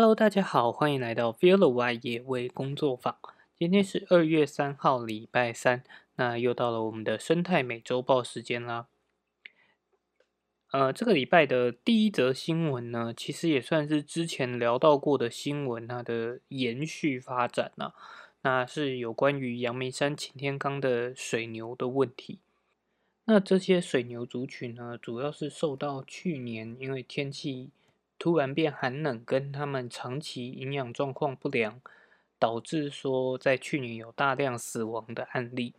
Hello，大家好，欢迎来到 Feel the Y 野味工作坊。今天是二月三号，礼拜三，那又到了我们的生态美周报时间啦。呃，这个礼拜的第一则新闻呢，其实也算是之前聊到过的新闻，它的延续发展呢，那是有关于阳明山擎天岗的水牛的问题。那这些水牛族群呢，主要是受到去年因为天气突然变寒冷，跟他们长期营养状况不良，导致说在去年有大量死亡的案例。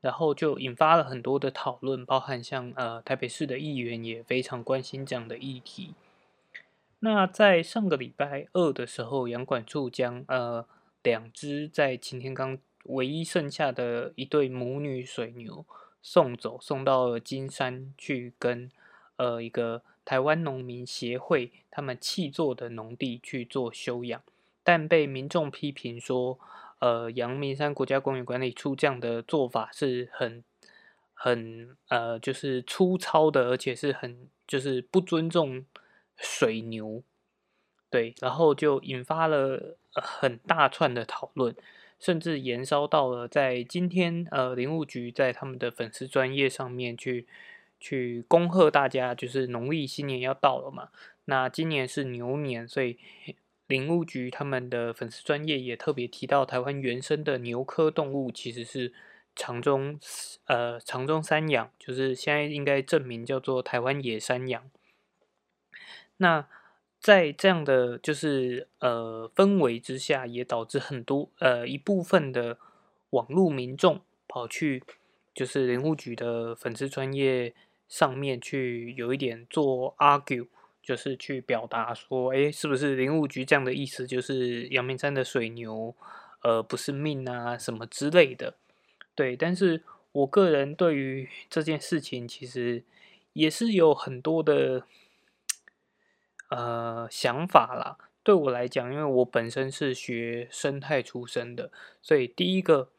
然后就引发了很多的讨论，包含像呃台北市的议员也非常关心这样的议题。那在上个礼拜二的时候，杨管处将呃两只在擎天岗唯一剩下的一对母女水牛送走，送到了金山去跟呃一个台湾农民协会他们弃作的农地去做休养，但被民众批评说。呃，阳明山国家公园管理处这样的做法是很、很呃，就是粗糙的，而且是很就是不尊重水牛，对，然后就引发了很大串的讨论，甚至延烧到了在今天，呃，林务局在他们的粉丝专业上面去去恭贺大家，就是农历新年要到了嘛，那今年是牛年，所以。林务局他们的粉丝专业也特别提到，台湾原生的牛科动物其实是长中呃长中山羊，就是现在应该证明叫做台湾野山羊。那在这样的就是呃氛围之下，也导致很多呃一部分的网络民众跑去就是林务局的粉丝专业上面去有一点做 argue。就是去表达说，哎，是不是林务局这样的意思？就是阳明山的水牛，呃，不是命啊，什么之类的。对，但是我个人对于这件事情，其实也是有很多的呃想法啦。对我来讲，因为我本身是学生态出身的，所以第一个，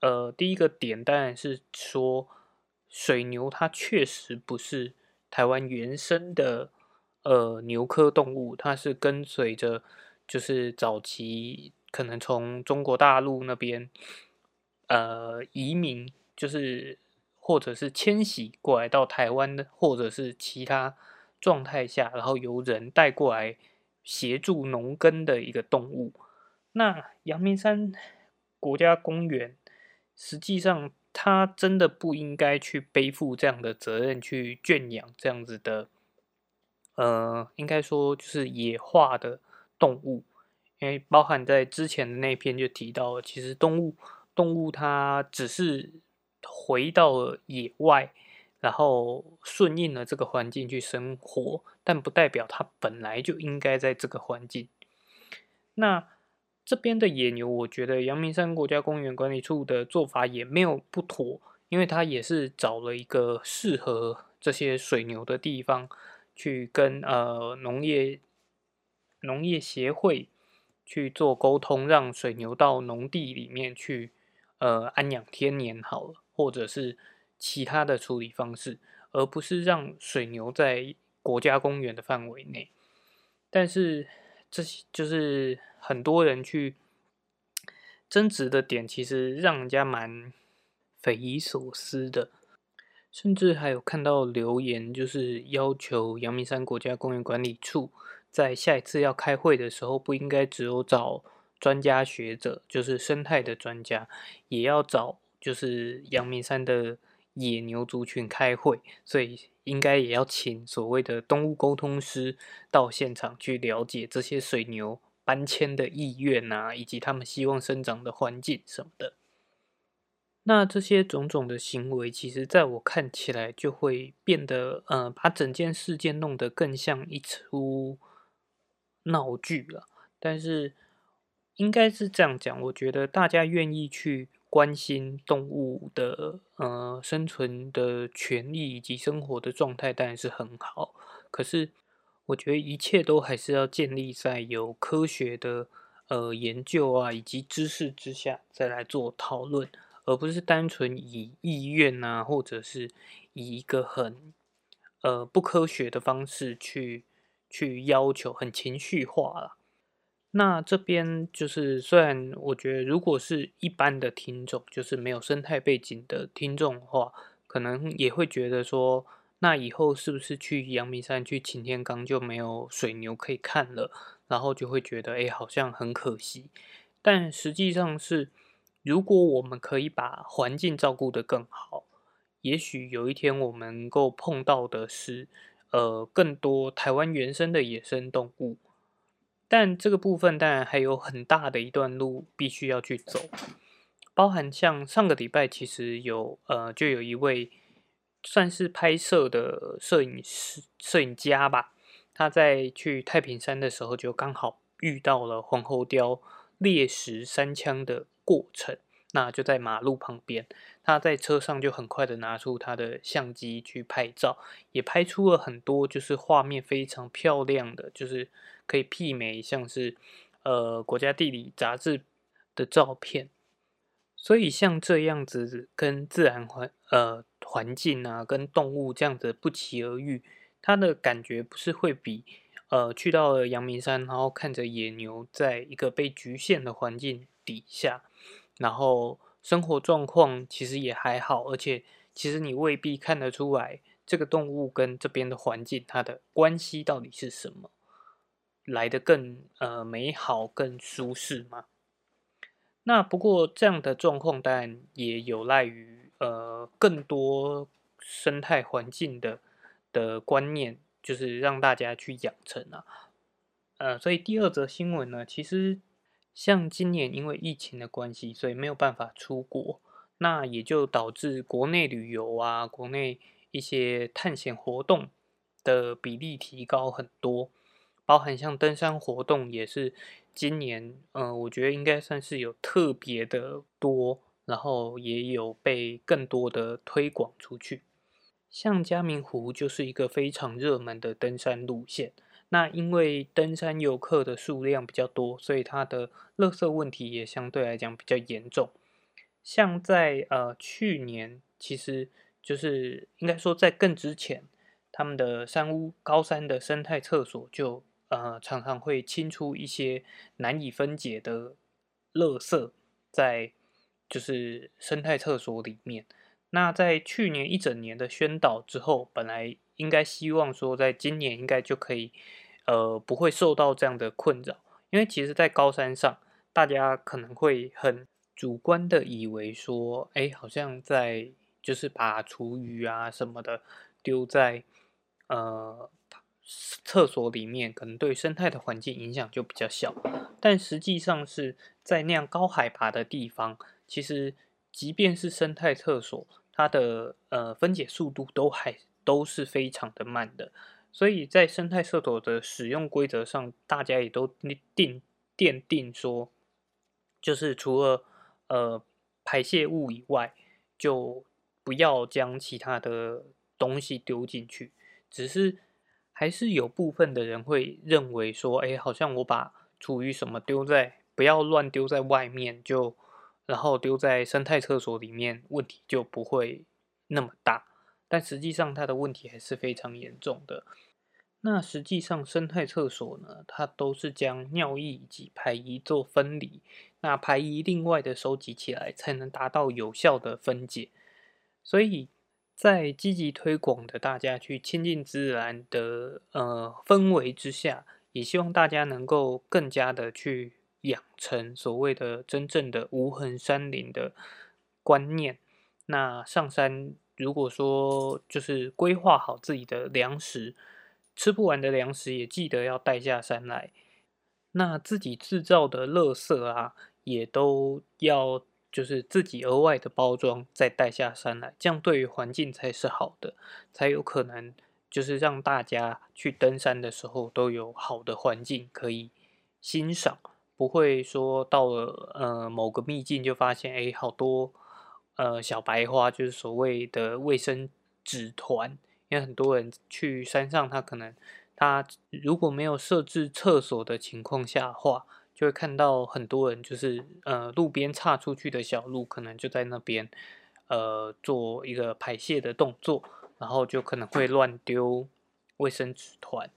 呃，第一个点当然是说，水牛它确实不是台湾原生的。呃，牛科动物，它是跟随着，就是早期可能从中国大陆那边，呃，移民，就是或者是迁徙过来到台湾的，或者是其他状态下，然后由人带过来协助农耕的一个动物。那阳明山国家公园，实际上它真的不应该去背负这样的责任，去圈养这样子的。呃，应该说就是野化的动物，因为包含在之前的那篇就提到，其实动物动物它只是回到了野外，然后顺应了这个环境去生活，但不代表它本来就应该在这个环境。那这边的野牛，我觉得阳明山国家公园管理处的做法也没有不妥，因为它也是找了一个适合这些水牛的地方。去跟呃农业农业协会去做沟通，让水牛到农地里面去呃安养天年好了，或者是其他的处理方式，而不是让水牛在国家公园的范围内。但是这些就是很多人去争执的点，其实让人家蛮匪夷所思的。甚至还有看到留言，就是要求阳明山国家公园管理处在下一次要开会的时候，不应该只有找专家学者，就是生态的专家，也要找就是阳明山的野牛族群开会，所以应该也要请所谓的动物沟通师到现场去了解这些水牛搬迁的意愿啊，以及他们希望生长的环境什么的。那这些种种的行为，其实在我看起来就会变得，呃，把整件事件弄得更像一出闹剧了。但是应该是这样讲，我觉得大家愿意去关心动物的，呃，生存的权利以及生活的状态，当然是很好。可是我觉得一切都还是要建立在有科学的，呃，研究啊以及知识之下，再来做讨论。而不是单纯以意愿啊，或者是以一个很呃不科学的方式去去要求，很情绪化了。那这边就是，虽然我觉得，如果是一般的听众，就是没有生态背景的听众的话，可能也会觉得说，那以后是不是去阳明山、去擎天岗就没有水牛可以看了？然后就会觉得，哎，好像很可惜。但实际上是，如果我们可以把环境照顾得更好，也许有一天我们能够碰到的是，呃，更多台湾原生的野生动物。但这个部分当然还有很大的一段路必须要去走，包含像上个礼拜其实有呃就有一位算是拍摄的摄影师摄影家吧，他在去太平山的时候就刚好遇到了皇后雕猎食三枪的过程，那就在马路旁边，他在车上就很快的拿出他的相机去拍照，也拍出了很多就是画面非常漂亮的就是。可以媲美像是呃国家地理杂志的照片，所以像这样子跟自然环呃环境啊，跟动物这样子不期而遇，它的感觉不是会比呃去到了阳明山，然后看着野牛在一个被局限的环境底下，然后生活状况其实也还好，而且其实你未必看得出来这个动物跟这边的环境它的关系到底是什么。来的更呃美好、更舒适嘛？那不过这样的状况当然也有赖于呃更多生态环境的的观念，就是让大家去养成啊。呃，所以第二则新闻呢，其实像今年因为疫情的关系，所以没有办法出国，那也就导致国内旅游啊、国内一些探险活动的比例提高很多。包含像登山活动也是今年，嗯，我觉得应该算是有特别的多，然后也有被更多的推广出去。像嘉明湖就是一个非常热门的登山路线，那因为登山游客的数量比较多，所以它的垃圾问题也相对来讲比较严重。像在呃去年，其实就是应该说在更之前，他们的山屋高山的生态厕所就。呃，常常会清出一些难以分解的垃圾在就是生态厕所里面。那在去年一整年的宣导之后，本来应该希望说，在今年应该就可以呃不会受到这样的困扰，因为其实，在高山上，大家可能会很主观的以为说，哎，好像在就是把厨余啊什么的丢在呃。厕所里面可能对生态的环境影响就比较小，但实际上是在那样高海拔的地方，其实即便是生态厕所，它的呃分解速度都还都是非常的慢的，所以在生态厕所的使用规则上，大家也都定奠定说，就是除了呃排泄物以外，就不要将其他的东西丢进去，只是。还是有部分的人会认为说，哎，好像我把厨余什么丢在，不要乱丢在外面，就然后丢在生态厕所里面，问题就不会那么大。但实际上，它的问题还是非常严重的。那实际上，生态厕所呢，它都是将尿液以及排遗做分离，那排遗另外的收集起来，才能达到有效的分解。所以。在积极推广的大家去亲近自然的呃氛围之下，也希望大家能够更加的去养成所谓的真正的无痕山林的观念。那上山如果说就是规划好自己的粮食，吃不完的粮食也记得要带下山来。那自己制造的垃圾啊，也都要。就是自己额外的包装再带下山来，这样对于环境才是好的，才有可能就是让大家去登山的时候都有好的环境可以欣赏，不会说到了呃某个秘境就发现哎好多呃小白花，就是所谓的卫生纸团，因为很多人去山上，他可能他如果没有设置厕所的情况下话。就会看到很多人，就是呃路边岔出去的小路，可能就在那边呃做一个排泄的动作，然后就可能会乱丢卫生纸团。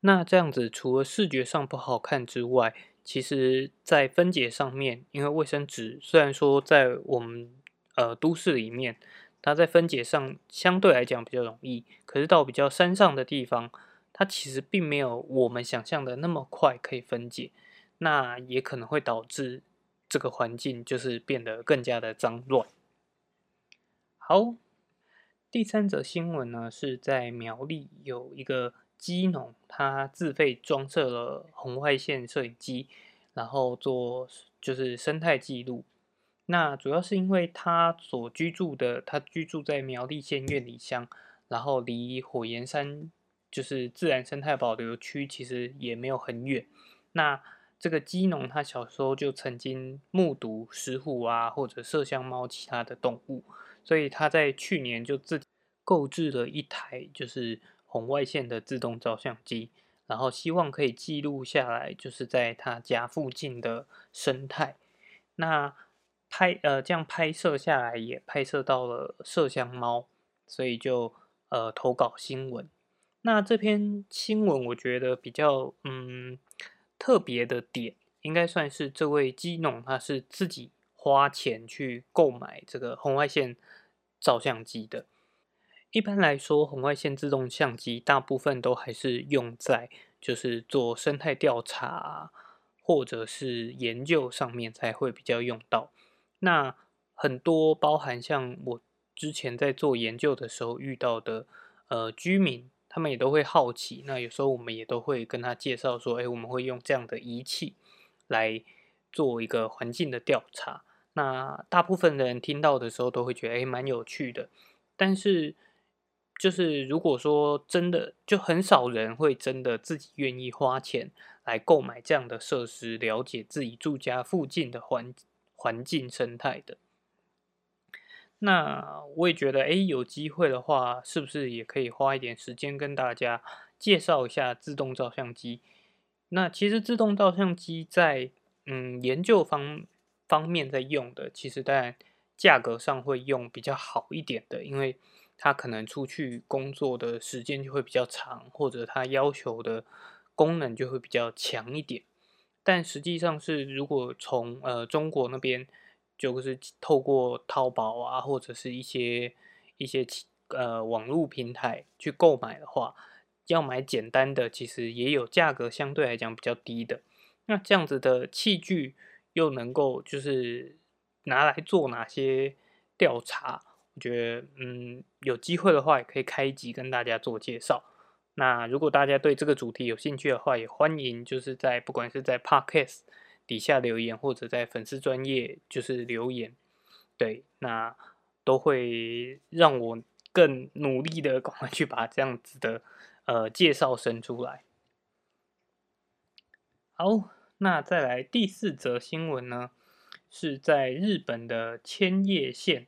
那这样子，除了视觉上不好看之外，其实在分解上面，因为卫生纸虽然说在我们呃都市里面，它在分解上相对来讲比较容易，可是到比较山上的地方，它其实并没有我们想象的那么快可以分解，那也可能会导致这个环境就是变得更加的脏乱。好，第三则新闻呢是在苗栗有一个。基农他自费装设了红外线摄影机，然后做就是生态记录。那主要是因为他所居住的，他居住在苗栗县苑里乡，然后离火焰山就是自然生态保留区其实也没有很远。那这个基农他小时候就曾经目睹石虎啊或者麝香猫其他的动物，所以他在去年就自购置了一台就是。红外线的自动照相机，然后希望可以记录下来，就是在他家附近的生态。那拍呃这样拍摄下来，也拍摄到了麝香猫，所以就呃投稿新闻。那这篇新闻我觉得比较嗯特别的点，应该算是这位基农他是自己花钱去购买这个红外线照相机的。一般来说，红外线自动相机大部分都还是用在就是做生态调查或者是研究上面才会比较用到。那很多包含像我之前在做研究的时候遇到的呃居民，他们也都会好奇。那有时候我们也都会跟他介绍说，哎，我们会用这样的仪器来做一个环境的调查。那大部分人听到的时候都会觉得，哎，蛮有趣的，但是。就是如果说真的，就很少人会真的自己愿意花钱来购买这样的设施，了解自己住家附近的环环境生态的。那我也觉得，哎，有机会的话，是不是也可以花一点时间跟大家介绍一下自动照相机？那其实自动照相机在嗯研究方方面在用的，其实当然价格上会用比较好一点的，因为。他可能出去工作的时间就会比较长，或者他要求的功能就会比较强一点。但实际上是，如果从呃中国那边，就是透过淘宝啊，或者是一些一些呃网络平台去购买的话，要买简单的，其实也有价格相对来讲比较低的。那这样子的器具又能够就是拿来做哪些调查？我觉得，嗯，有机会的话也可以开一集跟大家做介绍。那如果大家对这个主题有兴趣的话，也欢迎就是在不管是在 Podcast 底下留言，或者在粉丝专业就是留言，对，那都会让我更努力的赶快去把这样子的呃介绍生出来。好，那再来第四则新闻呢，是在日本的千叶县。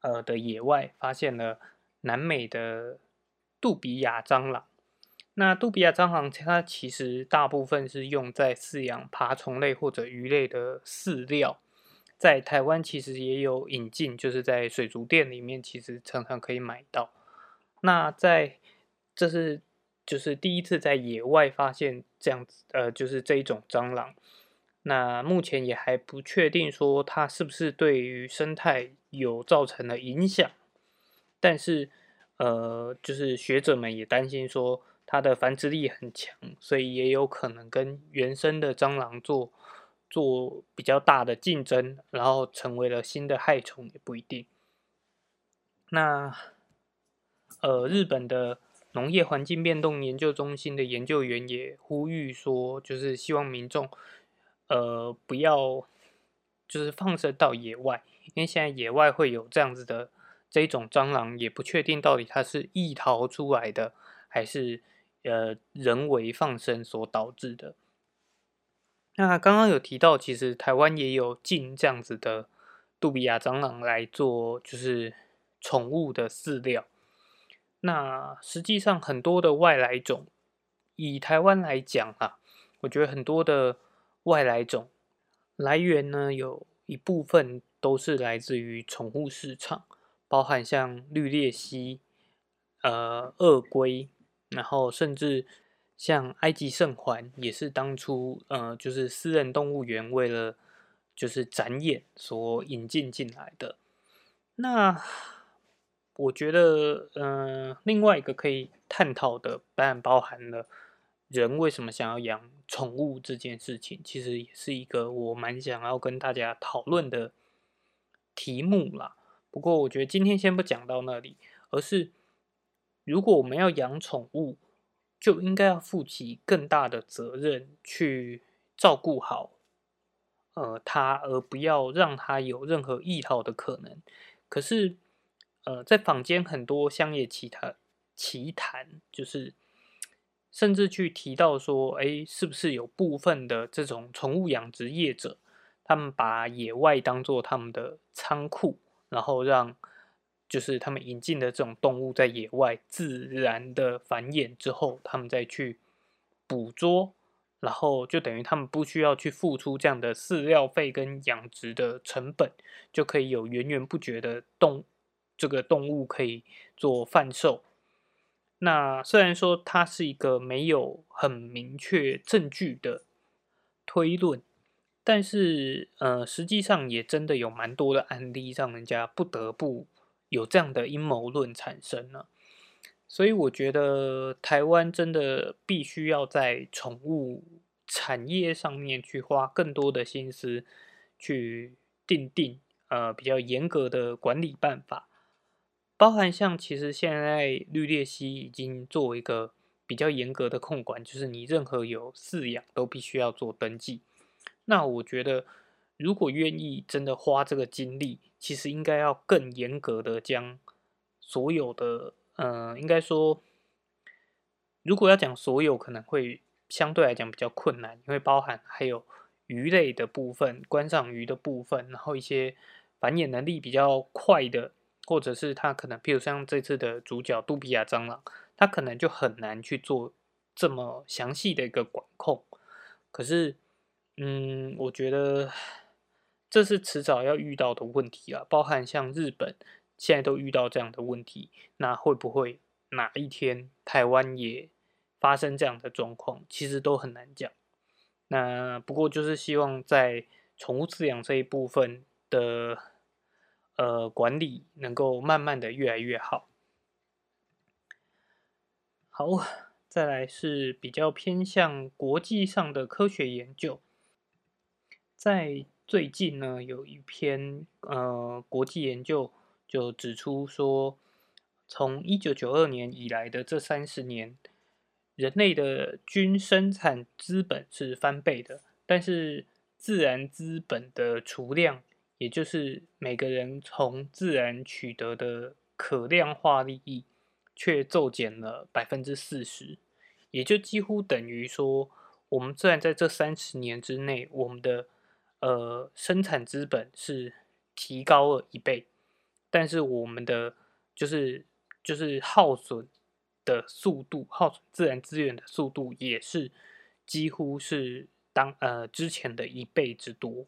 呃的野外发现了南美的杜比亚蟑螂。那杜比亚蟑螂它其实大部分是用在饲养爬虫类或者鱼类的饲料，在台湾其实也有引进，就是在水族店里面其实常常可以买到。那在这是就是第一次在野外发现这样子，呃，就是这一种蟑螂。那目前也还不确定说它是不是对于生态有造成了影响，但是呃，就是学者们也担心说它的繁殖力很强，所以也有可能跟原生的蟑螂做做比较大的竞争，然后成为了新的害虫也不一定。那呃，日本的农业环境变动研究中心的研究员也呼吁说，就是希望民众。呃，不要就是放生到野外，因为现在野外会有这样子的这一种蟑螂，也不确定到底它是异逃出来的，还是呃人为放生所导致的。那刚刚有提到，其实台湾也有进这样子的杜比亚蟑螂来做，就是宠物的饲料。那实际上很多的外来种，以台湾来讲啊，我觉得很多的。外来种来源呢，有一部分都是来自于宠物市场，包含像绿鬣蜥、呃鳄龟，然后甚至像埃及圣环也是当初呃，就是私人动物园为了就是展演所引进进来的。那我觉得，嗯，另外一个可以探讨的，当然包含了人为什么想要养宠物这件事情，其实也是一个我蛮想要跟大家讨论的题目啦。不过，我觉得今天先不讲到那里，而是如果我们要养宠物，就应该要负起更大的责任去照顾好，呃，它，而不要让它有任何易逃的可能。可是。呃，在坊间很多乡野奇谈，奇谈就是甚至去提到说，哎，是不是有部分的这种宠物养殖业者，他们把野外当做他们的仓库，然后让就是他们引进的这种动物在野外自然的繁衍之后，他们再去捕捉，然后就等于他们不需要去付出这样的饲料费跟养殖的成本，就可以有源源不绝的动。这个动物可以做贩售。那虽然说它是一个没有很明确证据的推论，但是呃，实际上也真的有蛮多的案例，让人家不得不有这样的阴谋论产生了。所以我觉得台湾真的必须要在宠物产业上面去花更多的心思，去定定呃比较严格的管理办法。包含像其实现在绿鬣蜥已经作为一个比较严格的控管，就是你任何有饲养都必须要做登记。那我觉得，如果愿意真的花这个精力，其实应该要更严格的将所有的，呃，应该说，如果要讲所有，可能会相对来讲比较困难，因为包含还有鱼类的部分、观赏鱼的部分，然后一些繁衍能力比较快的。或者是他可能，譬如像这次的主角杜比亚蟑螂，他可能就很难去做这么详细的一个管控。可是，嗯，我觉得这是迟早要遇到的问题啊。包含像日本现在都遇到这样的问题，那会不会哪一天台湾也发生这样的状况？其实都很难讲。那不过就是希望在宠物饲养这一部分的。呃，管理能够慢慢的越来越好。好，再来是比较偏向国际上的科学研究，在最近呢，有一篇呃国际研究就指出说，从一九九二年以来的这三十年，人类的均生产资本是翻倍的，但是自然资本的储量。也就是每个人从自然取得的可量化利益，却骤减了百分之四十，也就几乎等于说，我们虽然在这三十年之内，我们的呃生产资本是提高了一倍，但是我们的就是就是耗损的速度，耗损自然资源的速度，也是几乎是当呃之前的一倍之多。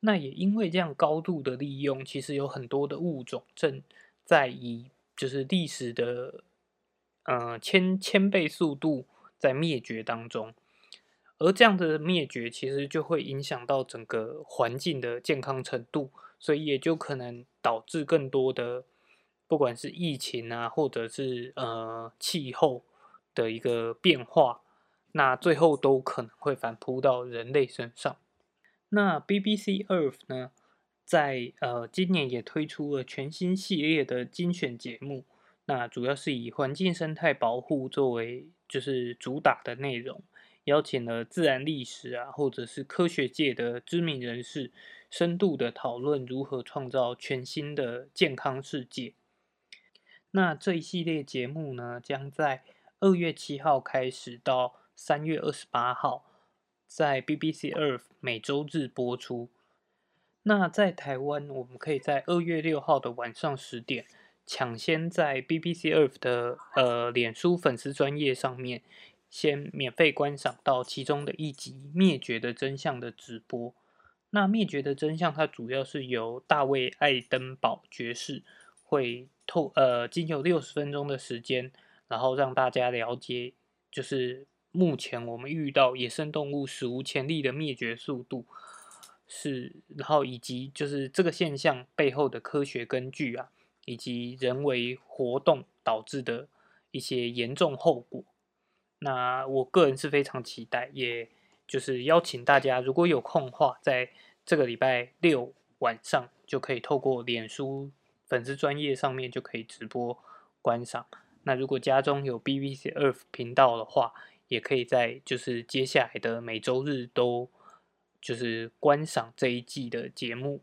那也因为这样高度的利用，其实有很多的物种正在以就是历史的呃千千倍速度在灭绝当中，而这样的灭绝其实就会影响到整个环境的健康程度，所以也就可能导致更多的不管是疫情啊，或者是呃气候的一个变化，那最后都可能会反扑到人类身上。那 BBC Earth 呢，在呃今年也推出了全新系列的精选节目，那主要是以环境生态保护作为就是主打的内容，邀请了自然历史啊，或者是科学界的知名人士，深度的讨论如何创造全新的健康世界。那这一系列节目呢，将在二月七号开始到三月二十八号。在 BBC Earth 每周日播出。那在台湾，我们可以在二月六号的晚上十点，抢先在 BBC Earth 的呃脸书粉丝专业上面，先免费观赏到其中的一集《灭绝的真相》的直播。那《灭绝的真相》它主要是由大卫·爱登堡爵士会透呃经由六十分钟的时间，然后让大家了解就是目前我们遇到野生动物史无前例的灭绝速度，是然后以及就是这个现象背后的科学根据啊，以及人为活动导致的一些严重后果。那我个人是非常期待，也就是邀请大家，如果有空的话，在这个礼拜六晚上就可以透过脸书粉丝专业上面就可以直播观赏。那如果家中有 BBC Earth 频道的话，也可以在就是接下来的每周日都就是观赏这一季的节目。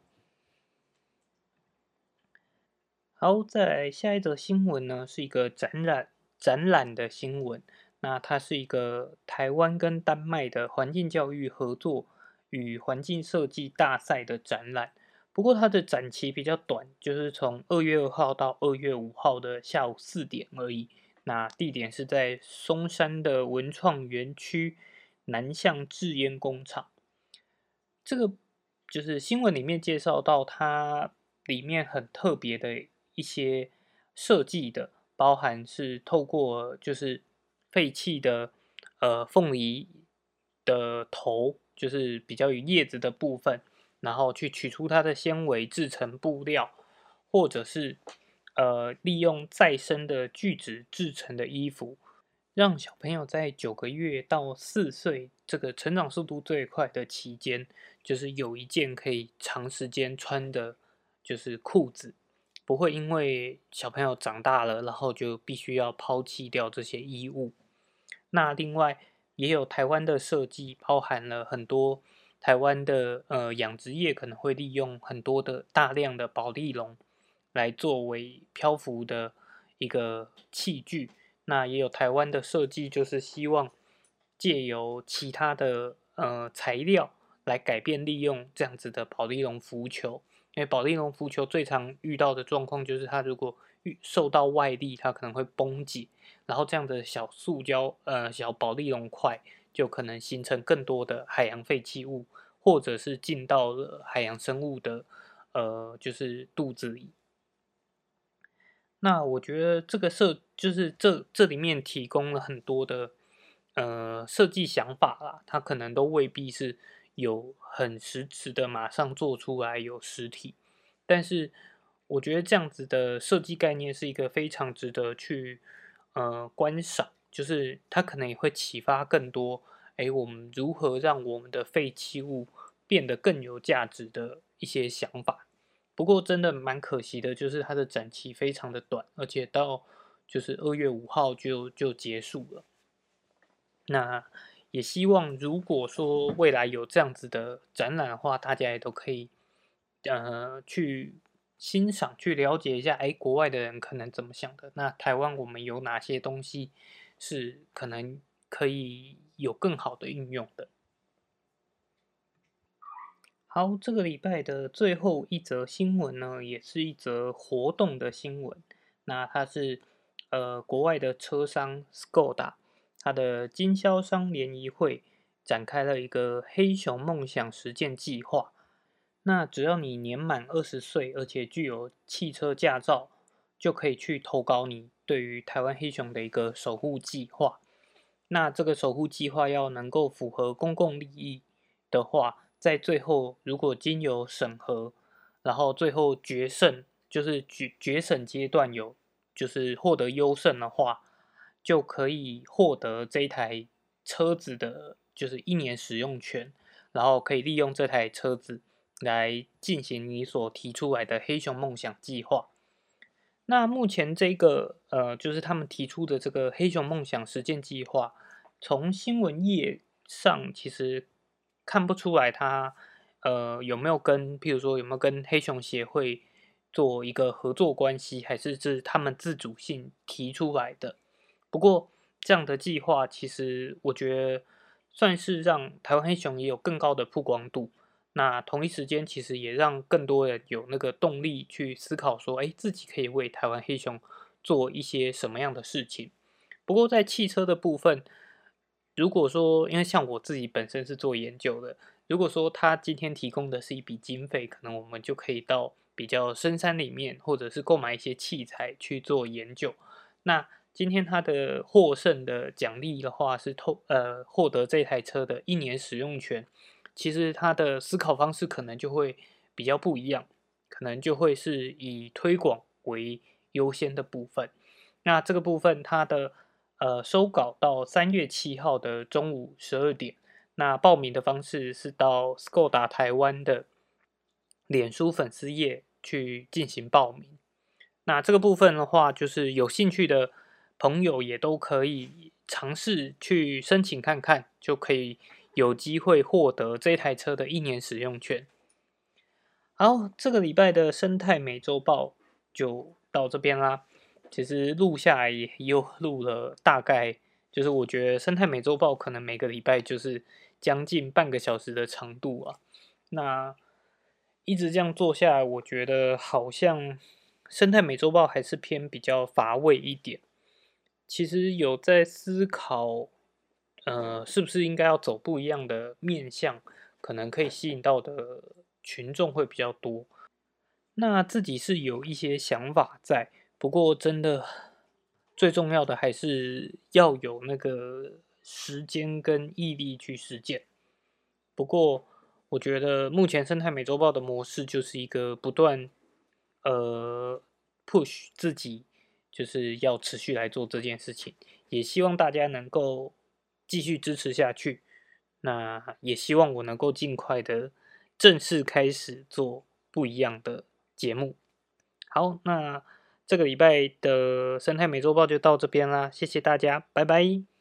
好，再来下一则新闻呢，是一个展览展览的新闻。那它是一个台湾跟丹麦的环境教育合作与环境设计大赛的展览。不过它的展期比较短，就是从二月二号到二月五号的下午四点而已。那地点是在松山的文创园区南向制烟工厂。这个就是新闻里面介绍到，它里面很特别的一些设计的，包含是透过就是。废弃的呃凤梨的头，就是比较有叶子的部分，然后去取出它的纤维制成布料，或者是呃利用再生的聚酯制成的衣服，让小朋友在九个月到四岁这个成长速度最快的期间，就是有一件可以长时间穿的，就是裤子。不会因为小朋友长大了，然后就必须要抛弃掉这些衣物。那另外也有台湾的设计，包含了很多台湾的呃养殖业可能会利用很多的大量的保利龙来作为漂浮的一个器具。那也有台湾的设计，就是希望借由其他的呃材料来改变利用这样子的保利龙浮球。因为保利龙浮球最常遇到的状况就是它如果受到外力，它可能会崩解。然后这样的小塑胶呃小保利龙块就可能形成更多的海洋废弃物，或者是进到了海洋生物的呃就是肚子里。那我觉得这个设就是这这里面提供了很多的呃设计想法啦，它可能都未必是有很实质的马上做出来有实体，但是我觉得这样子的设计概念是一个非常值得去。呃，观赏就是它可能也会启发更多，哎，我们如何让我们的废弃物变得更有价值的一些想法。不过真的蛮可惜的，就是它的展期非常的短，而且到就是二月五号就就结束了。那也希望如果说未来有这样子的展览的话，大家也都可以呃去。欣赏去了解一下，哎，国外的人可能怎么想的？那台湾我们有哪些东西是可能可以有更好的运用的？好，这个礼拜的最后一则新闻呢，也是一则活动的新闻。那它是呃国外的车商 Skoda，它的经销商联谊会展开了一个黑熊梦想实践计划。那只要你年满二十岁，而且具有汽车驾照，就可以去投稿你对于台湾黑熊的一个守护计划。那这个守护计划要能够符合公共利益的话，在最后如果经由审核，然后最后决胜，就是决决审阶段有就是获得优胜的话，就可以获得这台车子的，就是一年使用权，然后可以利用这台车子。来进行你所提出来的黑熊梦想计划。那目前这个呃，就是他们提出的这个黑熊梦想实践计划，从新闻页上其实看不出来它呃有没有跟，譬如说有没有跟黑熊协会做一个合作关系，还是是他们自主性提出来的。不过这样的计划其实我觉得算是让台湾黑熊也有更高的曝光度。那同一时间，其实也让更多人有那个动力去思考，说，哎，自己可以为台湾黑熊做一些什么样的事情。不过，在汽车的部分，如果说，因为像我自己本身是做研究的，如果说他今天提供的是一笔经费，可能我们就可以到比较深山里面，或者是购买一些器材去做研究。那今天他的获胜的奖励的话是透呃获得这台车的一年使用权，其实他的思考方式可能就会比较不一样，可能就会是以推广为优先的部分。那这个部分它的呃收稿到三月七号的中午十二点，那报名的方式是到 Skoda 台湾的脸书粉丝页去进行报名。那这个部分的话，就是有兴趣的。朋友也都可以尝试去申请看看，就可以有机会获得这台车的一年使用权。好，这个礼拜的生态美洲豹就到这边啦。其实录下来也又录了大概，就是我觉得生态美洲豹可能每个礼拜就是将近半个小时的长度啊。那一直这样做下来，我觉得好像生态美洲豹还是偏比较乏味一点。其实有在思考，呃，是不是应该要走不一样的面向，可能可以吸引到的群众会比较多。那自己是有一些想法在，不过真的最重要的还是要有那个时间跟毅力去实践。不过我觉得目前生态美洲豹的模式就是一个不断呃 push 自己。就是要持续来做这件事情，也希望大家能够继续支持下去。那也希望我能够尽快的正式开始做不一样的节目。好，那这个礼拜的生态美洲报就到这边啦，谢谢大家，拜拜。